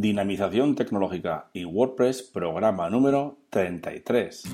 Dinamización Tecnológica y WordPress, programa número 33.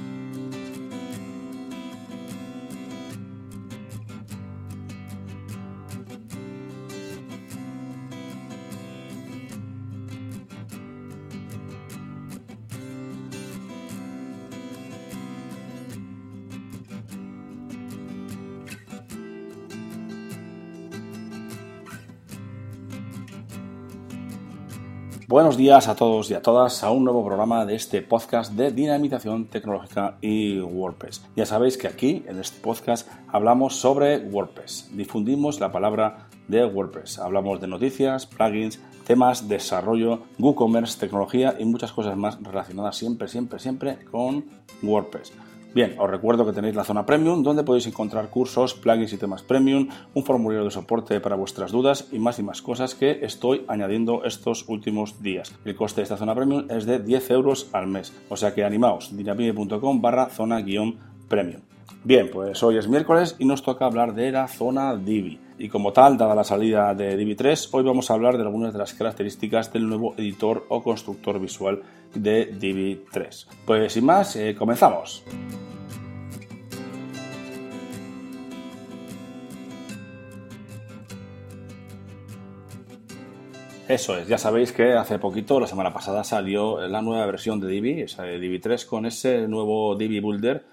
Buenos días a todos y a todas a un nuevo programa de este podcast de dinamización tecnológica y WordPress. Ya sabéis que aquí en este podcast hablamos sobre WordPress, difundimos la palabra de WordPress, hablamos de noticias, plugins, temas, desarrollo, WooCommerce, tecnología y muchas cosas más relacionadas siempre, siempre, siempre con WordPress. Bien, os recuerdo que tenéis la zona premium donde podéis encontrar cursos, plugins y temas premium, un formulario de soporte para vuestras dudas y más y más cosas que estoy añadiendo estos últimos días. El coste de esta zona premium es de 10 euros al mes, o sea que animaos, dinamite.com barra zona guion premium. Bien, pues hoy es miércoles y nos toca hablar de la zona Divi. Y como tal, dada la salida de Divi 3, hoy vamos a hablar de algunas de las características del nuevo editor o constructor visual de Divi 3. Pues sin más, eh, comenzamos. Eso es, ya sabéis que hace poquito, la semana pasada, salió la nueva versión de Divi, de Divi 3, con ese nuevo Divi Builder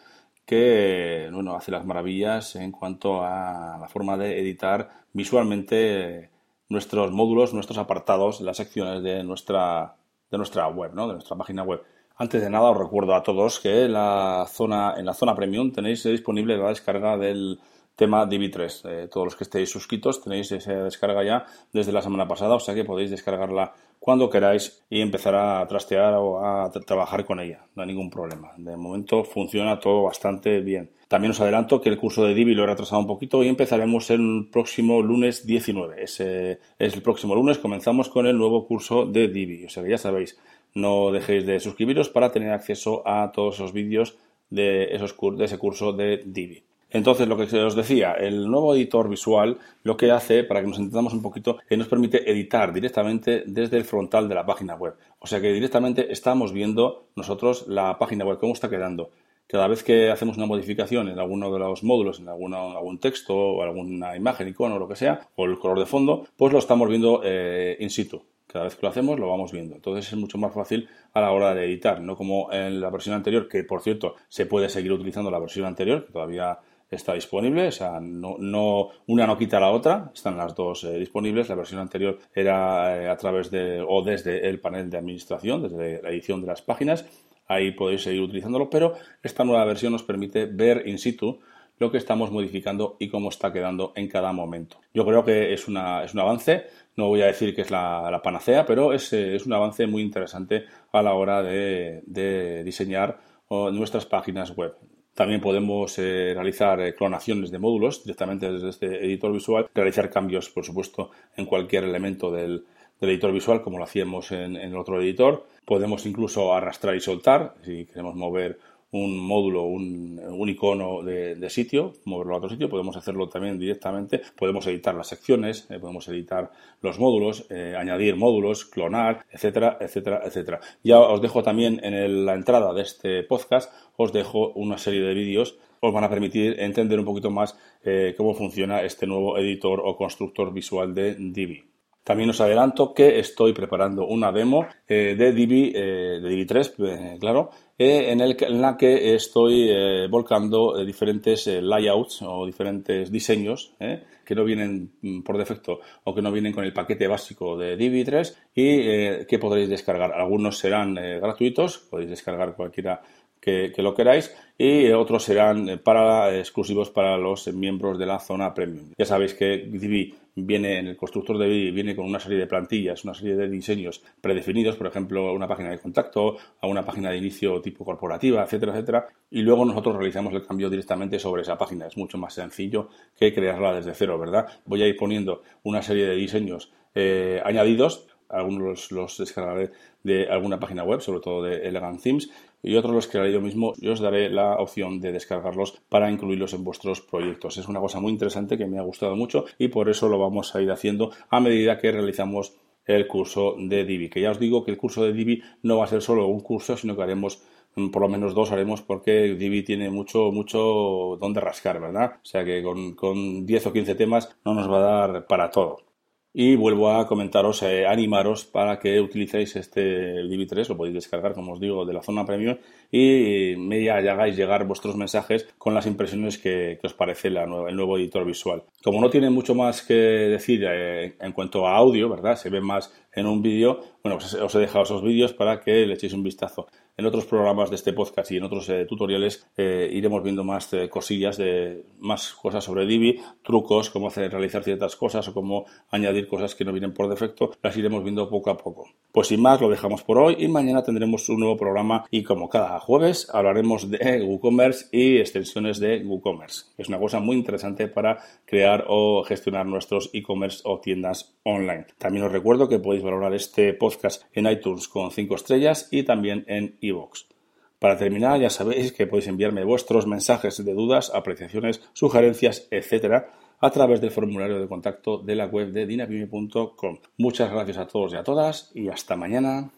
que bueno, hace las maravillas en cuanto a la forma de editar visualmente nuestros módulos, nuestros apartados, las secciones de nuestra, de nuestra web, ¿no? de nuestra página web. Antes de nada os recuerdo a todos que la zona, en la zona premium tenéis disponible la descarga del tema Divi3. Eh, todos los que estéis suscritos tenéis esa descarga ya desde la semana pasada, o sea que podéis descargarla cuando queráis y empezar a trastear o a trabajar con ella. No hay ningún problema. De momento funciona todo bastante bien. También os adelanto que el curso de Divi lo he retrasado un poquito y empezaremos el próximo lunes 19. Ese es el próximo lunes. Comenzamos con el nuevo curso de Divi. O sea que ya sabéis, no dejéis de suscribiros para tener acceso a todos esos vídeos de, esos, de ese curso de Divi. Entonces, lo que os decía, el nuevo editor visual lo que hace, para que nos entendamos un poquito, es nos permite editar directamente desde el frontal de la página web. O sea que directamente estamos viendo nosotros la página web, cómo está quedando. Cada vez que hacemos una modificación en alguno de los módulos, en algún texto o alguna imagen, icono o lo que sea, o el color de fondo, pues lo estamos viendo eh, in situ. Cada vez que lo hacemos lo vamos viendo. Entonces es mucho más fácil a la hora de editar, no como en la versión anterior, que por cierto se puede seguir utilizando la versión anterior, que todavía está disponible, o sea, no, una no quita la otra, están las dos eh, disponibles. La versión anterior era eh, a través de o desde el panel de administración, desde la edición de las páginas, ahí podéis seguir utilizándolo, pero esta nueva versión nos permite ver in situ lo que estamos modificando y cómo está quedando en cada momento. Yo creo que es, una, es un avance, no voy a decir que es la, panacea, pero es, eh, es, un avance muy interesante a la hora de, de diseñar nuestras páginas web. También podemos eh, realizar eh, clonaciones de módulos directamente desde este editor visual, realizar cambios, por supuesto, en cualquier elemento del, editor visual, como lo hacíamos en, en, el otro editor. Podemos incluso arrastrar y soltar, si queremos mover un módulo, un, un icono de, sitio, moverlo a otro sitio, podemos hacerlo también directamente, podemos editar las secciones, eh, podemos editar los módulos, eh, añadir módulos, clonar, etcétera, etcétera, etcétera. Ya os dejo también en la entrada de este podcast, os dejo una serie de vídeos os van a permitir entender un poquito más eh, cómo funciona este nuevo editor o constructor visual de Divi. También os adelanto que estoy preparando una demo de Divi, de Divi 3, claro, en, el, en la que estoy eh, volcando eh, diferentes eh, layouts o diferentes diseños que no vienen mm, por defecto o que no vienen con el paquete básico de Divi 3 y que podréis descargar. Algunos serán gratuitos, podéis descargar cualquiera que, lo queráis y otros serán para, exclusivos para los miembros de la zona premium. Ya sabéis que Divi viene en el constructor de Divi viene con una serie de plantillas, una serie de diseños predefinidos, por ejemplo, una página de contacto, a una página de inicio tipo corporativa, etcétera, etcétera, y luego nosotros realizamos el cambio directamente sobre esa página. Es mucho más sencillo que crearla desde cero, ¿verdad? Voy a ir poniendo una serie de diseños eh, añadidos algunos los, descargaré de alguna página web, sobre todo de Elegant Themes, y otros los crearé yo mismo y os daré la opción de descargarlos para incluirlos en vuestros proyectos. Es una cosa muy interesante que me ha gustado mucho y por eso lo vamos a ir haciendo a medida que realizamos el curso de Divi. Que ya os digo que el curso de Divi no va a ser solo un curso, sino que haremos mm, por lo menos dos haremos porque Divi tiene mucho, mucho donde rascar, ¿verdad? O sea que con, con 10 o 15 temas no nos va a dar para todo. Y vuelvo a comentaros, eh, animaros para que utilicéis este DB3, lo podéis descargar, como os digo, de la zona premium y me hagáis llegar vuestros mensajes con las impresiones que, os parece el nuevo editor visual. Como no tiene mucho más que decir eh, en cuanto a audio, ¿verdad? Se ve más en un vídeo, bueno, pues os he dejado esos vídeos para que le echéis un vistazo. En otros programas de este podcast y en otros eh, tutoriales eh, iremos viendo más eh, cosillas, de más cosas sobre Divi, trucos, cómo hacer, realizar ciertas cosas o cómo añadir cosas que no vienen por defecto, las iremos viendo poco a poco. Pues sin más, lo dejamos por hoy y mañana tendremos un nuevo programa y como cada jueves hablaremos de WooCommerce y extensiones de WooCommerce. Es una cosa muy interesante para crear o gestionar nuestros e-commerce o tiendas online. También os recuerdo que podéis valorar este podcast en iTunes con 5 estrellas y también en Para terminar, ya sabéis que podéis enviarme vuestros mensajes de dudas, apreciaciones, sugerencias, etcétera, a través del formulario de contacto de la web de dinapime.com. Muchas gracias a todos y a todas y hasta mañana.